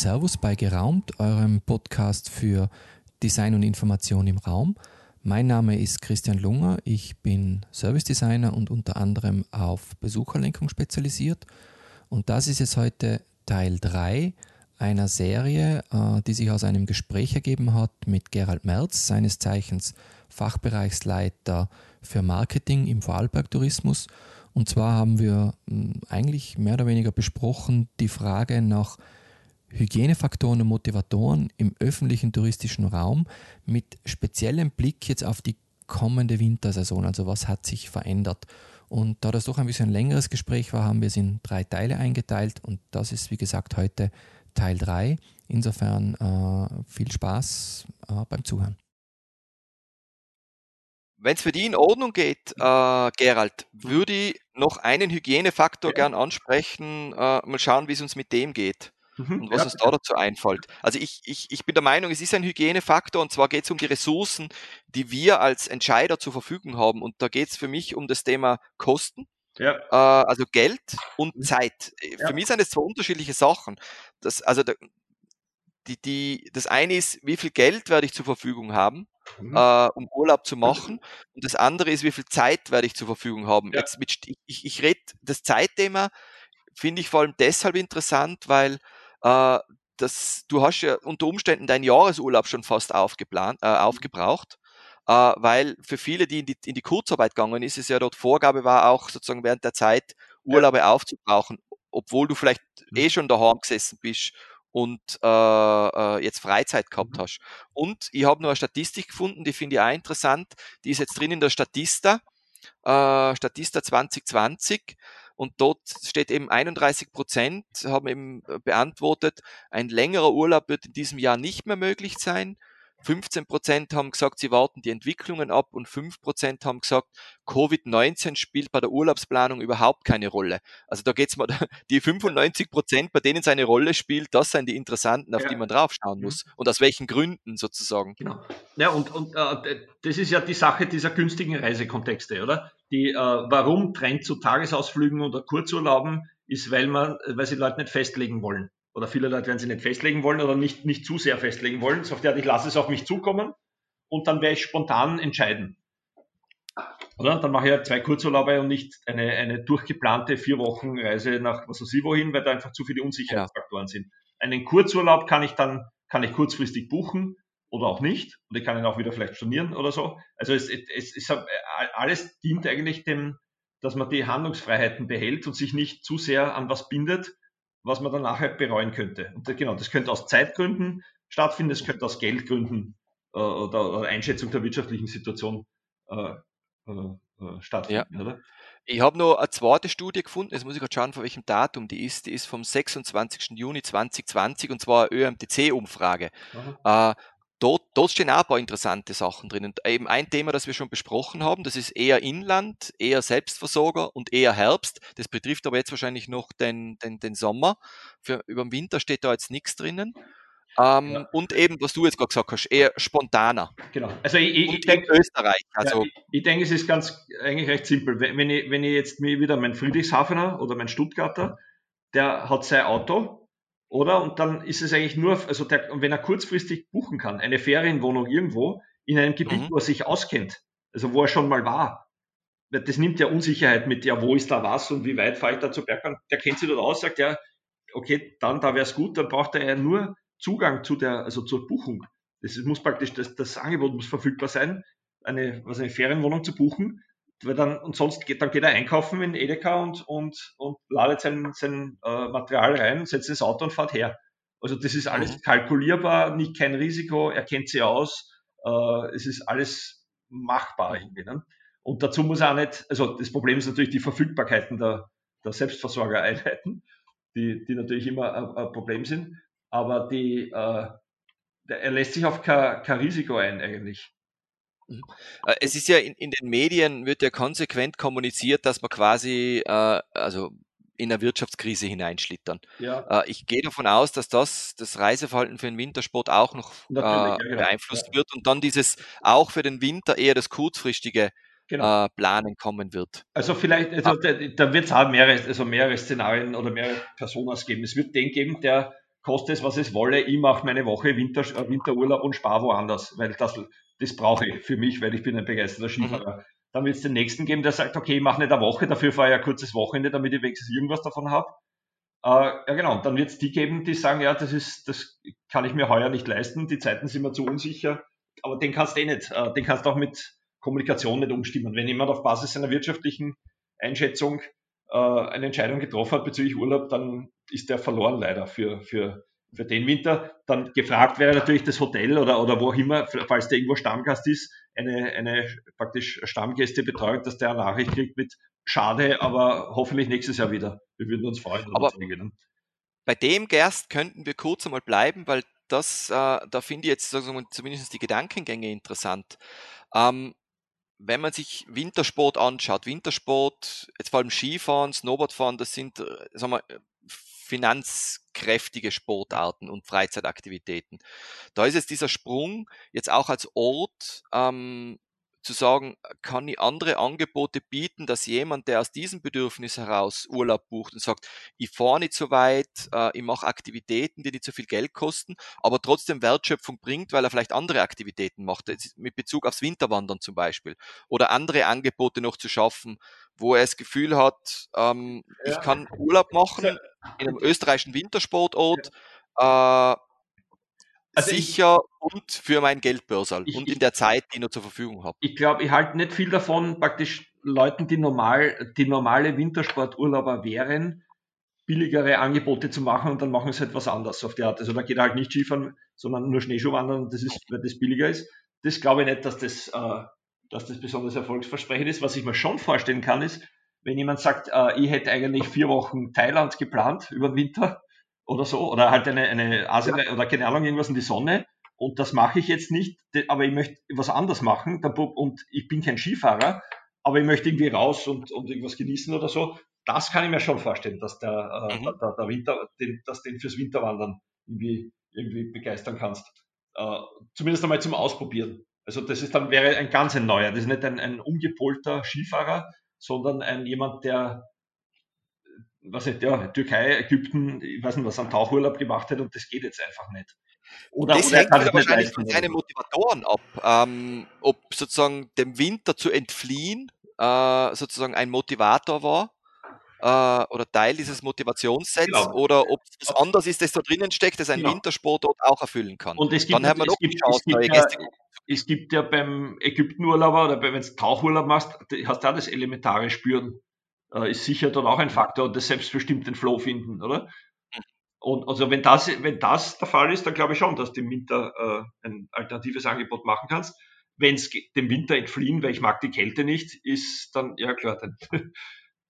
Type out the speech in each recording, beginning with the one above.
Servus bei Geraumt, eurem Podcast für Design und Information im Raum. Mein Name ist Christian Lunger, ich bin Service Designer und unter anderem auf Besucherlenkung spezialisiert. Und das ist jetzt heute Teil 3 einer Serie, äh, die sich aus einem Gespräch ergeben hat mit Gerald Merz, seines Zeichens Fachbereichsleiter für Marketing im Vorarlberg Tourismus. Und zwar haben wir hm, eigentlich mehr oder weniger besprochen die Frage nach Hygienefaktoren und Motivatoren im öffentlichen touristischen Raum mit speziellem Blick jetzt auf die kommende Wintersaison. Also was hat sich verändert? Und da das doch ein bisschen ein längeres Gespräch war, haben wir es in drei Teile eingeteilt und das ist wie gesagt heute Teil 3. Insofern äh, viel Spaß äh, beim Zuhören. Wenn es für die in Ordnung geht, äh, Gerald, würde ich noch einen Hygienefaktor ja. gern ansprechen, äh, mal schauen, wie es uns mit dem geht mhm, und was ja. uns da dazu einfällt. Also ich, ich, ich bin der Meinung, es ist ein Hygienefaktor und zwar geht es um die Ressourcen, die wir als Entscheider zur Verfügung haben. Und da geht es für mich um das Thema Kosten. Ja. Äh, also Geld und mhm. Zeit. Ja. Für mich sind es zwei unterschiedliche Sachen. Das, also der, die, die, das eine ist, wie viel Geld werde ich zur Verfügung haben, mhm. äh, um Urlaub zu machen. Und das andere ist, wie viel Zeit werde ich zur Verfügung haben. Jetzt mit, ich, ich rede das Zeitthema finde ich vor allem deshalb interessant, weil äh, das, du hast ja unter Umständen deinen Jahresurlaub schon fast aufgeplant, äh, mhm. aufgebraucht, äh, weil für viele, die in, die in die Kurzarbeit gegangen ist, es ja dort Vorgabe war, auch sozusagen während der Zeit Urlaube ja. aufzubrauchen, obwohl du vielleicht eh schon daheim gesessen bist und äh, äh, jetzt Freizeit gehabt mhm. hast. Und ich habe noch eine Statistik gefunden, die finde ich auch interessant, die ist jetzt drin in der Statista, äh, Statista 2020 und dort steht eben 31 Prozent haben eben äh, beantwortet, ein längerer Urlaub wird in diesem Jahr nicht mehr möglich sein. 15 Prozent haben gesagt, sie warten die Entwicklungen ab und 5 Prozent haben gesagt, Covid-19 spielt bei der Urlaubsplanung überhaupt keine Rolle. Also da geht's mal, die 95 Prozent, bei denen seine Rolle spielt, das sind die interessanten, auf ja. die man draufschauen mhm. muss. Und aus welchen Gründen sozusagen. Genau. Ja, und, und äh, das ist ja die Sache dieser günstigen Reisekontexte, oder? Die, äh, warum Trend zu Tagesausflügen oder Kurzurlauben ist, weil man, weil sie Leute nicht festlegen wollen oder viele Leute werden sich nicht festlegen wollen oder nicht, nicht zu sehr festlegen wollen. So auf ich lasse es auf mich zukommen und dann werde ich spontan entscheiden. Oder? Dann mache ich halt zwei Kurzurlaube und nicht eine, eine durchgeplante vier Wochen Reise nach was weiß ich wohin, weil da einfach zu viele Unsicherheitsfaktoren ja. sind. Einen Kurzurlaub kann ich dann, kann ich kurzfristig buchen oder auch nicht. Und ich kann ihn auch wieder vielleicht stornieren oder so. Also es, es, es, alles dient eigentlich dem, dass man die Handlungsfreiheiten behält und sich nicht zu sehr an was bindet, was man dann nachher bereuen könnte. Und genau, das könnte aus Zeitgründen stattfinden, das könnte aus Geldgründen äh, oder, oder, Einschätzung der wirtschaftlichen Situation äh, äh, äh stattfinden, ja. oder? Ich habe noch eine zweite Studie gefunden, jetzt muss ich gerade schauen, von welchem Datum die ist. Die ist vom 26. Juni 2020 und zwar eine ÖMTC-Umfrage. Äh, dort, dort stehen auch ein paar interessante Sachen drin. Und eben ein Thema, das wir schon besprochen haben, das ist eher Inland, eher Selbstversorger und eher Herbst. Das betrifft aber jetzt wahrscheinlich noch den, den, den Sommer. Für, über den Winter steht da jetzt nichts drinnen. Ähm, ja. Und eben, was du jetzt gerade gesagt hast, eher spontaner. Genau. Also ich, ich, ich denke Österreich. Also ja, ich, ich denke, es ist ganz eigentlich recht simpel. Wenn ich, wenn ich jetzt mir wieder mein Friedrichshafener oder mein Stuttgarter, der hat sein Auto, oder? Und dann ist es eigentlich nur, also der, wenn er kurzfristig buchen kann, eine Ferienwohnung irgendwo in einem Gebiet, mhm. wo er sich auskennt, also wo er schon mal war. Das nimmt ja Unsicherheit mit, ja, wo ist da was und wie weit fahre ich da zur Bergbahn? Der kennt sich dort aus, sagt ja, okay, dann da wäre es gut, dann braucht er ja nur Zugang zu der, also zur Buchung. Das muss praktisch, das, das Angebot muss verfügbar sein, eine, was eine Ferienwohnung zu buchen weil dann, und sonst geht, dann geht er einkaufen in Edeka und, und, und ladet sein, sein äh, Material rein, setzt ins Auto und fährt her. Also das ist alles mhm. kalkulierbar, nicht kein Risiko, er kennt sie aus, äh, es ist alles machbar irgendwie. Ne? Und dazu muss er auch nicht, also das Problem ist natürlich die Verfügbarkeiten der, der Selbstversorgereinheiten, die, die natürlich immer ein, ein Problem sind, aber die, äh, er lässt sich auf kein, kein Risiko ein eigentlich. Äh, es ist ja in, in, den Medien wird ja konsequent kommuniziert, dass man quasi äh, also in eine Wirtschaftskrise hineinschlittern. Ja. Äh, ich gehe davon aus, dass das das Reiseverhalten für den Wintersport auch noch äh, ja, genau. beeinflusst ja. wird und dann dieses auch für den Winter eher das kurzfristige genau. Äh, Planen kommen wird. Also vielleicht, also da, da wird es auch mehrere, also mehrere Szenarien oder mehrere Personas geben. Es wird den geben, der koste es, was es wolle, ich mache meine Woche Winter, äh, Winterurlaub und spare woanders, weil das, das brauche ich für mich, weil ich bin ein begeisterter mhm. Skifahrer. Mhm. Dann wird es den nächsten geben, der sagt, okay, ich mache nicht eine Woche, dafür fahre ich ein kurzes Wochenende, damit ich wenigstens irgendwas davon habe. Äh, ja genau, und dann wird es die geben, die sagen, ja, das ist, das kann ich mir heuer nicht leisten, die Zeiten sind mir zu unsicher, aber den kannst du eh nicht, äh, den kannst du auch mit Kommunikation nicht umstimmen. Wenn jemand auf Basis seiner wirtschaftlichen Einschätzung äh, eine Entscheidung getroffen hat bezüglich Urlaub, dann ist der verloren leider für, für, für den Winter. Dann gefragt wäre natürlich das Hotel oder, oder wo auch immer, falls der irgendwo Stammgast ist, eine, eine praktisch Stammgästebetreuung, dass der eine Nachricht kriegt mit Schade, aber hoffentlich nächstes Jahr wieder. Wir würden uns freuen. Aber bei dem Gerst könnten wir kurz einmal bleiben, weil das, äh, da finde ich jetzt also, zumindest die Gedankengänge interessant. Ähm, wenn man sich Wintersport anschaut, Wintersport, jetzt vor allem Skifahren, Snowboardfahren, das sind, äh, sagen wir, finanzkräftige Sportarten und Freizeitaktivitäten. Da ist jetzt dieser Sprung jetzt auch als Ort ähm, zu sagen, kann ich andere Angebote bieten, dass jemand, der aus diesem Bedürfnis heraus Urlaub bucht und sagt, ich fahre nicht so weit, äh, ich mache Aktivitäten, die nicht so viel Geld kosten, aber trotzdem Wertschöpfung bringt, weil er vielleicht andere Aktivitäten macht, mit Bezug aufs Winterwandern zum Beispiel, oder andere Angebote noch zu schaffen, wo er das Gefühl hat, ähm, ja. ich kann Urlaub machen in einem österreichischen Wintersportort, äh, also sicher ich, und für mein Geldbörsal und in der Zeit, die ich noch zur Verfügung habe. Ich glaube, ich halte nicht viel davon, praktisch Leuten, die normal, die normale Wintersporturlauber wären, billigere Angebote zu machen und dann machen sie etwas halt anderes auf die Art. Also da geht halt nicht Skifahren, sondern nur Schneeschuhwandern, das ist, weil das billiger ist. Das glaube ich nicht, dass das, äh, dass das besonders erfolgsversprechend ist. Was ich mir schon vorstellen kann, ist, wenn jemand sagt, äh, ich hätte eigentlich vier Wochen Thailand geplant über den Winter, oder so, oder halt eine, eine Asien oder keine Ahnung, irgendwas in die Sonne. Und das mache ich jetzt nicht, aber ich möchte was anderes machen. Und ich bin kein Skifahrer, aber ich möchte irgendwie raus und, und irgendwas genießen oder so. Das kann ich mir schon vorstellen, dass der, äh, mhm. der, der Winter, den, dass den fürs Winterwandern irgendwie, irgendwie begeistern kannst. Äh, zumindest einmal zum Ausprobieren. Also das ist dann wäre ein ganz ein neuer. Das ist nicht ein, ein umgepolter Skifahrer, sondern ein jemand, der was nicht, ja, Türkei, Ägypten, ich weiß nicht, was an Tauchurlaub gemacht hat und das geht jetzt einfach nicht. Oder, das oder hängt wieder wahrscheinlich von seinen Motivatoren ab, ähm, ob sozusagen dem Winter zu entfliehen äh, sozusagen ein Motivator war äh, oder Teil dieses Motivationssets genau. oder ob es anders ist, das da drinnen steckt, das ein genau. Wintersportort auch erfüllen kann. Und es gibt, Dann haben wir noch gibt, Chance, es, gibt ja, es gibt ja beim Ägyptenurlauber oder wenn du Tauchurlaub machst, hast du auch das elementare Spüren äh, ist sicher dann auch ein Faktor und das selbstbestimmt den Flow finden, oder? Und also wenn das, wenn das der Fall ist, dann glaube ich schon, dass du im Winter äh, ein alternatives Angebot machen kannst. Wenn es dem Winter entfliehen, weil ich mag die Kälte nicht, ist dann, ja klar, dann,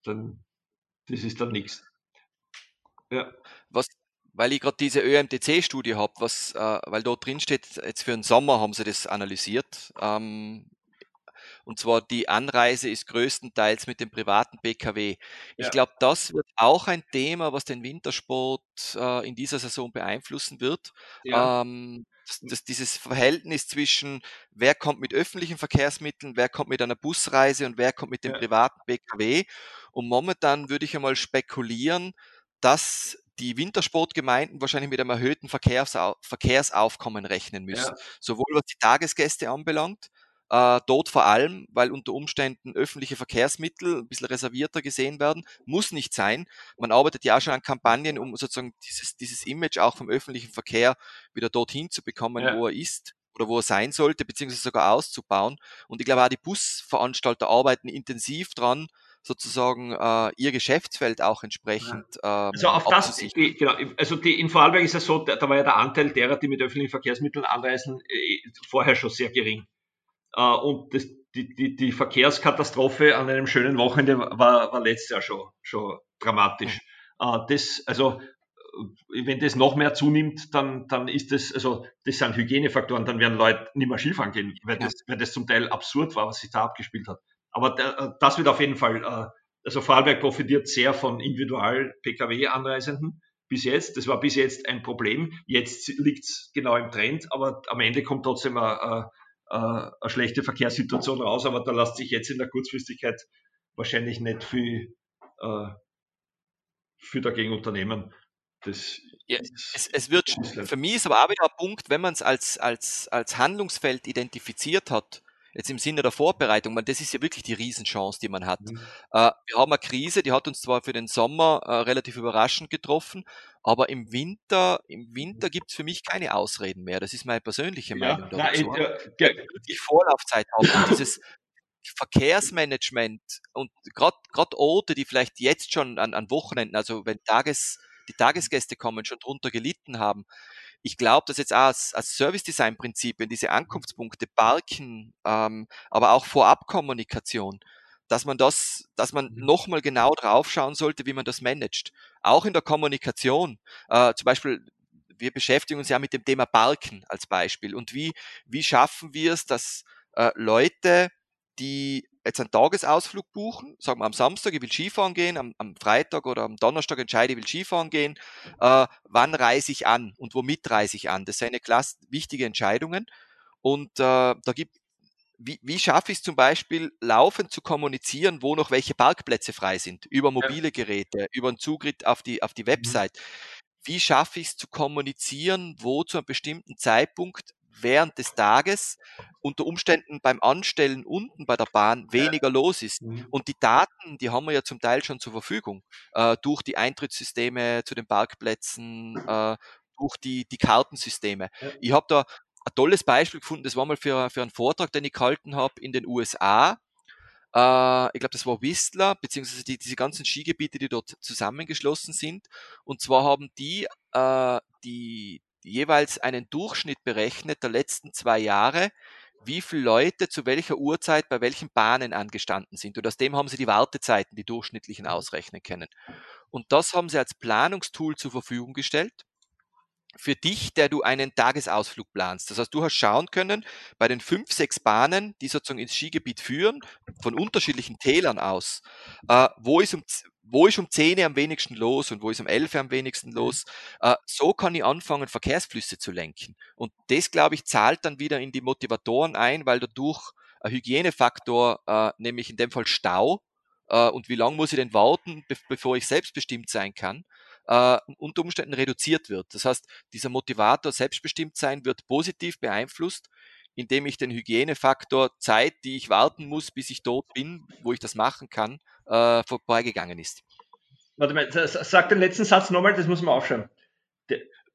dann das ist dann nichts. Ja. Was, weil ich gerade diese ÖMTC-Studie habe, was, äh, weil dort drin steht, jetzt für den Sommer haben sie das analysiert, ähm, und zwar die Anreise ist größtenteils mit dem privaten PKW. Ich ja. glaube, das wird auch ein Thema, was den Wintersport äh, in dieser Saison beeinflussen wird. Ja. Ähm, das, das, dieses Verhältnis zwischen wer kommt mit öffentlichen Verkehrsmitteln, wer kommt mit einer Busreise und wer kommt mit dem ja. privaten PKW. Und momentan würde ich einmal spekulieren, dass die Wintersportgemeinden wahrscheinlich mit einem erhöhten Verkehrsau Verkehrsaufkommen rechnen müssen. Ja. Sowohl was die Tagesgäste anbelangt, äh, dort vor allem, weil unter Umständen öffentliche Verkehrsmittel ein bisschen reservierter gesehen werden. Muss nicht sein. Man arbeitet ja auch schon an Kampagnen, um sozusagen dieses, dieses Image auch vom öffentlichen Verkehr wieder dorthin zu bekommen, ja. wo er ist oder wo er sein sollte, beziehungsweise sogar auszubauen. Und ich glaube auch die Busveranstalter arbeiten intensiv dran, sozusagen äh, ihr Geschäftsfeld auch entsprechend. Ja. Ähm, also auf das, die, genau, also die, in Vorarlberg ist es so, da, da, war ja der Anteil derer, die mit öffentlichen Verkehrsmitteln anreisen, äh, vorher schon sehr gering. Äh, und das, die, die, die Verkehrskatastrophe an einem schönen Wochenende war, war letztes Jahr schon, schon dramatisch. Mhm. das, also, äh, wenn das noch mehr zunimmt, dann, dann ist das, also, das sind Hygienefaktoren, dann werden Leute nicht mehr Skifahren gehen, weil, ja. das, weil das zum Teil absurd war, was sich da abgespielt hat. Aber der, das wird auf jeden Fall, also Vorarlberg profitiert sehr von Individual-Pkw-Anreisenden bis jetzt. Das war bis jetzt ein Problem. Jetzt liegt es genau im Trend, aber am Ende kommt trotzdem ein, äh, eine schlechte Verkehrssituation raus, aber da lässt sich jetzt in der Kurzfristigkeit wahrscheinlich nicht viel, äh, viel dagegen unternehmen. Das ja, es, es, wird, für mich ist aber auch wieder ein Punkt, wenn man es als, als, als Handlungsfeld identifiziert hat, jetzt im Sinne der Vorbereitung, man, das ist ja wirklich die Riesenchance, die man hat. Mhm. Äh, wir haben eine Krise, die hat uns zwar für den Sommer äh, relativ überraschend getroffen, aber im Winter, im Winter mhm. gibt es für mich keine Ausreden mehr. Das ist meine persönliche Meinung. Ja, dazu. Nein, äh, ja, die Vorlaufzeit haben, dieses Verkehrsmanagement und gerade Orte, die vielleicht jetzt schon an, an Wochenenden, also wenn Tages, die Tagesgäste kommen, schon drunter gelitten haben, ich glaube, dass jetzt auch als, als Service-Design-Prinzip, wenn diese Ankunftspunkte Parken, ähm, aber auch Vorabkommunikation, dass man das, dass man mhm. nochmal genau draufschauen sollte, wie man das managt. Auch in der Kommunikation. Äh, zum Beispiel, wir beschäftigen uns ja mit dem Thema Parken als Beispiel. Und wie, wie schaffen wir es, dass äh, Leute, die jetzt einen Tagesausflug buchen, sagen wir am Samstag, ich will Skifahren gehen, am, am Freitag oder am Donnerstag entscheide, ich will Skifahren gehen, äh, wann reise ich an und womit reise ich an? Das sind eine klasse, wichtige Entscheidungen. Und äh, da gibt wie, wie schaffe ich es zum Beispiel, laufend zu kommunizieren, wo noch welche Parkplätze frei sind, über mobile Geräte, über einen Zugriff auf die, auf die mhm. Website. Wie schaffe ich es zu kommunizieren, wo zu einem bestimmten Zeitpunkt während des Tages unter Umständen beim Anstellen unten bei der Bahn weniger ja. los ist. Mhm. Und die Daten, die haben wir ja zum Teil schon zur Verfügung, äh, durch die Eintrittssysteme zu den Parkplätzen, äh, durch die, die Kartensysteme. Ja. Ich habe da ein tolles Beispiel gefunden, das war mal für, für einen Vortrag, den ich gehalten habe in den USA. Äh, ich glaube, das war Whistler, beziehungsweise die, diese ganzen Skigebiete, die dort zusammengeschlossen sind. Und zwar haben die, äh, die, jeweils einen Durchschnitt berechnet der letzten zwei Jahre, wie viele Leute zu welcher Uhrzeit bei welchen Bahnen angestanden sind. Und aus dem haben sie die Wartezeiten, die durchschnittlichen ausrechnen können. Und das haben sie als Planungstool zur Verfügung gestellt für dich, der du einen Tagesausflug planst. Das heißt, du hast schauen können, bei den fünf, sechs Bahnen, die sozusagen ins Skigebiet führen, von unterschiedlichen Tälern aus, äh, wo ist um wo ist um 10 am wenigsten los und wo ist um 11 am wenigsten los. Äh, so kann ich anfangen, Verkehrsflüsse zu lenken. Und das, glaube ich, zahlt dann wieder in die Motivatoren ein, weil dadurch ein Hygienefaktor, äh, nämlich in dem Fall Stau, äh, und wie lange muss ich denn warten, be bevor ich selbstbestimmt sein kann, äh, unter Umständen reduziert wird. Das heißt, dieser Motivator selbstbestimmt sein wird positiv beeinflusst, indem ich den Hygienefaktor Zeit, die ich warten muss, bis ich dort bin, wo ich das machen kann, äh, vorbeigegangen ist. Warte mal, sag den letzten Satz nochmal, das muss man aufschreiben.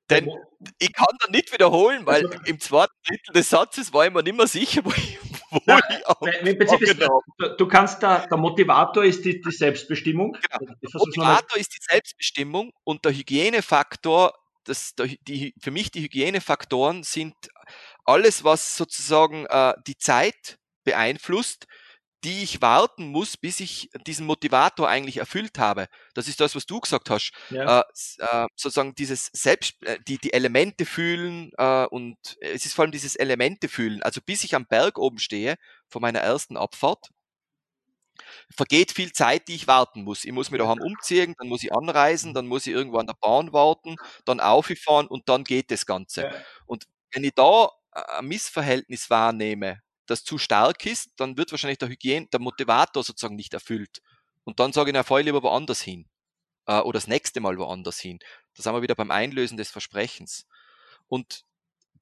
Denn ich kann da nicht wiederholen, weil also, im zweiten Drittel des Satzes war ich mir nicht mehr sicher, wo ich, wo na, ich auch ist, du, du, kannst da, der Motivator ist die, die Selbstbestimmung. Genau. Der Motivator ist die Selbstbestimmung und der Hygienefaktor, das, der, die, für mich die Hygienefaktoren sind alles, was sozusagen äh, die Zeit beeinflusst, die ich warten muss, bis ich diesen Motivator eigentlich erfüllt habe. Das ist das, was du gesagt hast. Ja. Äh, äh, sozusagen dieses Selbst, äh, die, die Elemente fühlen äh, und es ist vor allem dieses Elemente fühlen. Also bis ich am Berg oben stehe, von meiner ersten Abfahrt, vergeht viel Zeit, die ich warten muss. Ich muss mir daheim umziehen, dann muss ich anreisen, dann muss ich irgendwo an der Bahn warten, dann auffahren und dann geht das Ganze. Ja. Und wenn ich da ein Missverhältnis wahrnehme das zu stark ist, dann wird wahrscheinlich der Hygiene, der Motivator sozusagen nicht erfüllt. Und dann sage ich, na, fahr ich lieber woanders hin. Äh, oder das nächste Mal woanders hin. Da sind wir wieder beim Einlösen des Versprechens. Und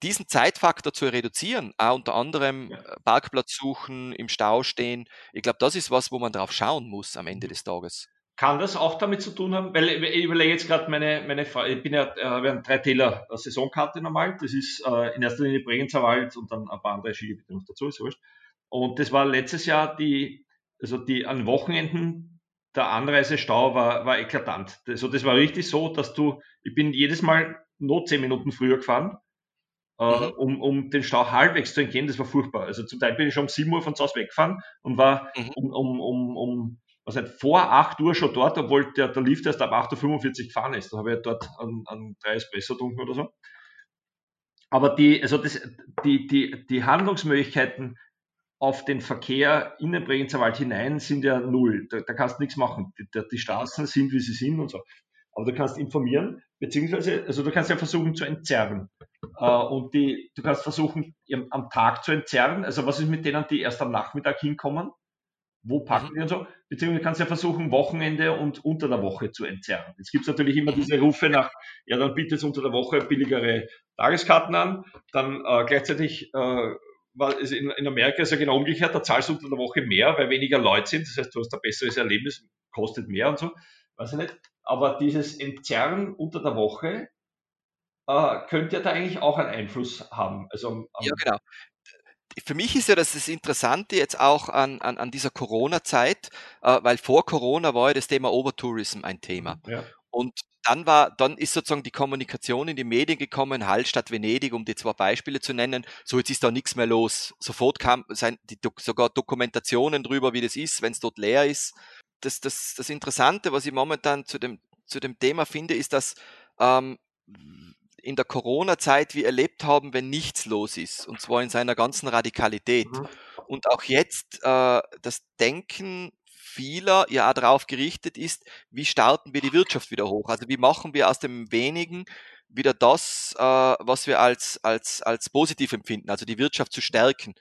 diesen Zeitfaktor zu reduzieren, auch unter anderem ja. Äh, Parkplatz suchen, im Stau stehen, ich glaube, das ist was, wo man drauf schauen muss am Ende mhm. des Tages. Kann das auch damit zu tun haben, weil ich überlege jetzt gerade meine, meine ich bin ja, äh, wir haben drei Täler Saisonkarte normal, das ist äh, in erster Linie Bregenzer Wald und dann ein paar andere Skigebiete noch dazu, ist wurscht. Und das war letztes Jahr die, also die an Wochenenden, der Anreisestau war, war eklatant. Also das war richtig so, dass du, ich bin jedes Mal nur zehn Minuten früher gefahren, äh, mhm. um, um den Stau halbwegs zu entgehen, das war furchtbar. Also zum Teil bin ich schon um 7 Uhr von zu Hause weggefahren und war mhm. um, um, um, um was nicht, vor 8 Uhr schon dort, obwohl der, der Lift erst ab 8.45 Uhr gefahren ist. Da habe ich dort an, an drei Espresso getrunken oder so. Aber die, also das, die, die, die Handlungsmöglichkeiten auf den Verkehr in den Bregenzer Wald hinein sind ja null. Da, da kannst du nichts machen. Die, die, Straßen sind, wie sie sind und so. Aber du kannst informieren, beziehungsweise, also du kannst ja versuchen zu entzerren. Äh, und die, du kannst versuchen, am Tag zu entzerren. Also was ist mit denen, die erst am Nachmittag hinkommen? Wo packen mhm. wir und so, beziehungsweise kannst du ja versuchen, Wochenende und unter der Woche zu entzerren. Jetzt gibt es natürlich immer diese Rufe nach, ja, dann bietet unter der Woche billigere Tageskarten an, dann äh, gleichzeitig äh, war es in, in Amerika ist ja genau umgekehrt, da zahlst du unter der Woche mehr, weil weniger Leute sind, das heißt, du hast ein besseres Erlebnis, kostet mehr und so, weiß ich nicht. Aber dieses Entzerren unter der Woche äh, könnte ja da eigentlich auch einen Einfluss haben. Also, ja, genau für mich ist ja das, das Interessante jetzt auch an, an, an dieser Corona-Zeit, äh, weil vor Corona war ja das Thema Overtourism ein Thema. Ja. Und dann war, dann ist sozusagen die Kommunikation in die Medien gekommen, Hallstatt Venedig, um die zwei Beispiele zu nennen. So, jetzt ist da nichts mehr los. Sofort kam sein, die, sogar Dokumentationen drüber, wie das ist, wenn es dort leer ist. Das, das, das Interessante, was ich momentan zu dem, zu dem Thema finde, ist, dass ähm, in der Corona-Zeit wir erlebt haben, wenn nichts los ist, und zwar in seiner ganzen Radikalität. Mhm. Und auch jetzt äh, das Denken vieler ja auch darauf gerichtet ist, wie starten wir die Wirtschaft wieder hoch? Also wie machen wir aus dem wenigen wieder das, äh, was wir als, als, als positiv empfinden, also die Wirtschaft zu stärken.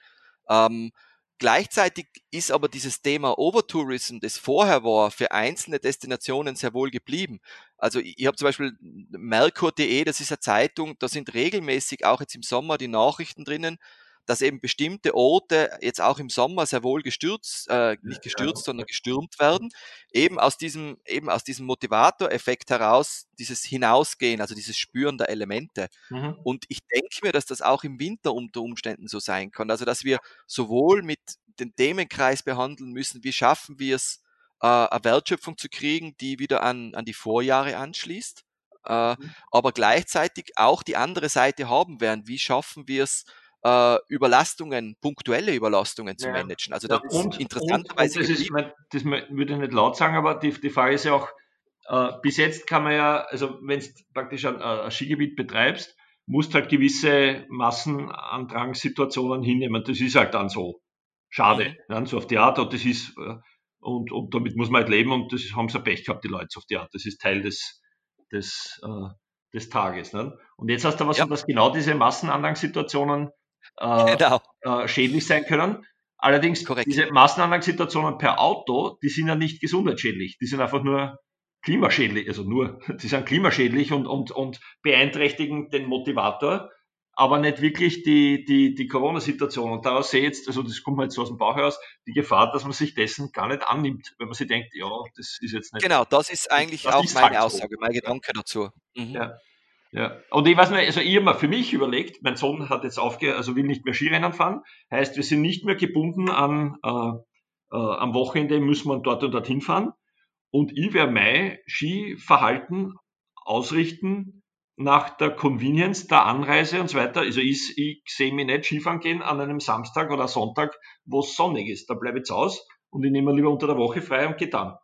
Ähm, Gleichzeitig ist aber dieses Thema Overtourism, das vorher war, für einzelne Destinationen sehr wohl geblieben. Also ich, habe zum Beispiel Merkur.de, das ist eine Zeitung, da sind regelmäßig auch jetzt im Sommer die Nachrichten drinnen, dass eben bestimmte Orte jetzt auch im Sommer sehr wohl gestürzt, äh, nicht gestürzt, sondern gestürmt werden, eben aus diesem, eben aus diesem Motivator-Effekt heraus, dieses Hinausgehen, also dieses Spüren der Elemente. Mhm. Und ich denke mir, dass das auch im Winter unter Umständen so sein kann. Also, dass wir sowohl mit den Themenkreis behandeln müssen, wie schaffen wir es, äh, eine Wertschöpfung zu kriegen, die wieder an, an die Vorjahre anschließt, äh, mhm. aber gleichzeitig auch die andere Seite haben werden. Wie schaffen wir es, äh, Überlastungen, punktuelle Überlastungen zu ja. managen. Also das ja, und, interessanterweise. Und, und das, ist, das würde ich nicht laut sagen, aber die, die Frage ist ja auch, äh, bis jetzt kann man ja, also wenn du praktisch ein, ein Skigebiet betreibst, musst halt gewisse Massenandrangssituationen hinnehmen. Das ist halt dann so. Schade. Mhm. Ja, so auf die Art, und das ist, äh, und, und damit muss man halt leben und das haben sie Pech gehabt, die Leute auf die Art. Das ist Teil des, des, äh, des Tages. Ne? Und jetzt hast du was, ja. dass genau diese Massenandrangssituationen äh, genau. äh, schädlich sein können. Allerdings, Korrekt. diese Massenanlagensituationen per Auto, die sind ja nicht gesundheitsschädlich, die sind einfach nur klimaschädlich, also nur, die sind klimaschädlich und, und, und beeinträchtigen den Motivator, aber nicht wirklich die, die, die Corona-Situation. Und daraus sehe ich jetzt, also das kommt mal jetzt so aus dem Bauch heraus, die Gefahr, dass man sich dessen gar nicht annimmt, wenn man sich denkt, ja, das ist jetzt nicht. Genau, das ist eigentlich das auch ist meine halt Aussage, so. mein Gedanke dazu. Mhm. Ja. Ja, und ich weiß nicht, also ich habe mir für mich überlegt, mein Sohn hat jetzt aufgehört, also will nicht mehr Skirennen fahren, heißt, wir sind nicht mehr gebunden an, äh, äh, am Wochenende müssen wir dort und dorthin fahren. Und ich werde mein Skiverhalten ausrichten nach der Convenience der Anreise und so weiter. Also ich, ich sehe mich nicht Skifahren gehen an einem Samstag oder Sonntag, wo es sonnig ist. Da bleibe ich zu Hause und ich nehme lieber unter der Woche frei und gehe dann.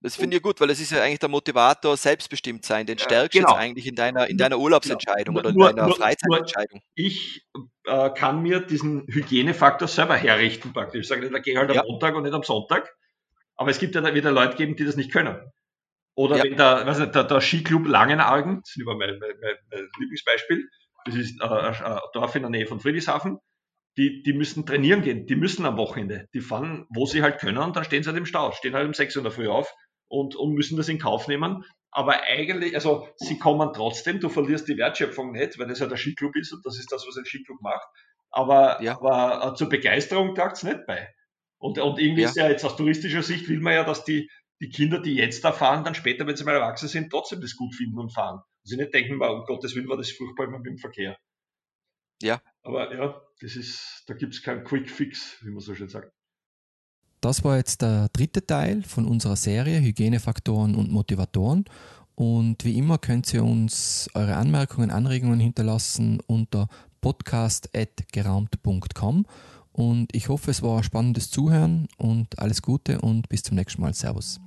Das finde ich gut, weil es ist ja eigentlich der Motivator selbstbestimmt sein. Den stärkst genau. jetzt eigentlich in deiner, in deiner Urlaubsentscheidung genau. oder in nur, deiner nur, Freizeitentscheidung. Nur ich äh, kann mir diesen Hygienefaktor selber herrichten praktisch. Ich sage, da gehe halt ja. am Montag und nicht am Sonntag. Aber es gibt ja wieder Leute geben, die das nicht können. Oder ja. wenn der, was nicht, der, der Skiclub Langenargen, das ist immer mein, mein, mein, mein Lieblingsbeispiel, das ist äh, ein Dorf in der Nähe von Friedrichshafen, die, die müssen trainieren gehen, die müssen am Wochenende, die fahren, wo sie halt können und dann stehen sie halt im Stau, stehen halt um 6 Uhr in der Früh auf, und, und müssen das in Kauf nehmen. Aber eigentlich, also sie kommen trotzdem, du verlierst die Wertschöpfung nicht, weil das ja der Skiclub ist und das ist das, was ein Skiclub macht. Aber, ja. aber äh, zur Begeisterung tagt es nicht bei. Und, und irgendwie ja. ist ja jetzt aus touristischer Sicht will man ja, dass die, die Kinder, die jetzt da fahren, dann später, wenn sie mal erwachsen sind, trotzdem das gut finden und fahren. Und sie nicht denken, um Gottes Willen war das furchtbar mit dem Verkehr. Ja. Aber ja, das ist, da gibt es keinen Quick Fix, wie man so schön sagt. Das war jetzt der dritte Teil von unserer Serie Hygienefaktoren und Motivatoren. Und wie immer könnt ihr uns eure Anmerkungen, Anregungen hinterlassen unter podcast.geraumt.com. Und ich hoffe, es war spannendes Zuhören und alles Gute und bis zum nächsten Mal. Servus.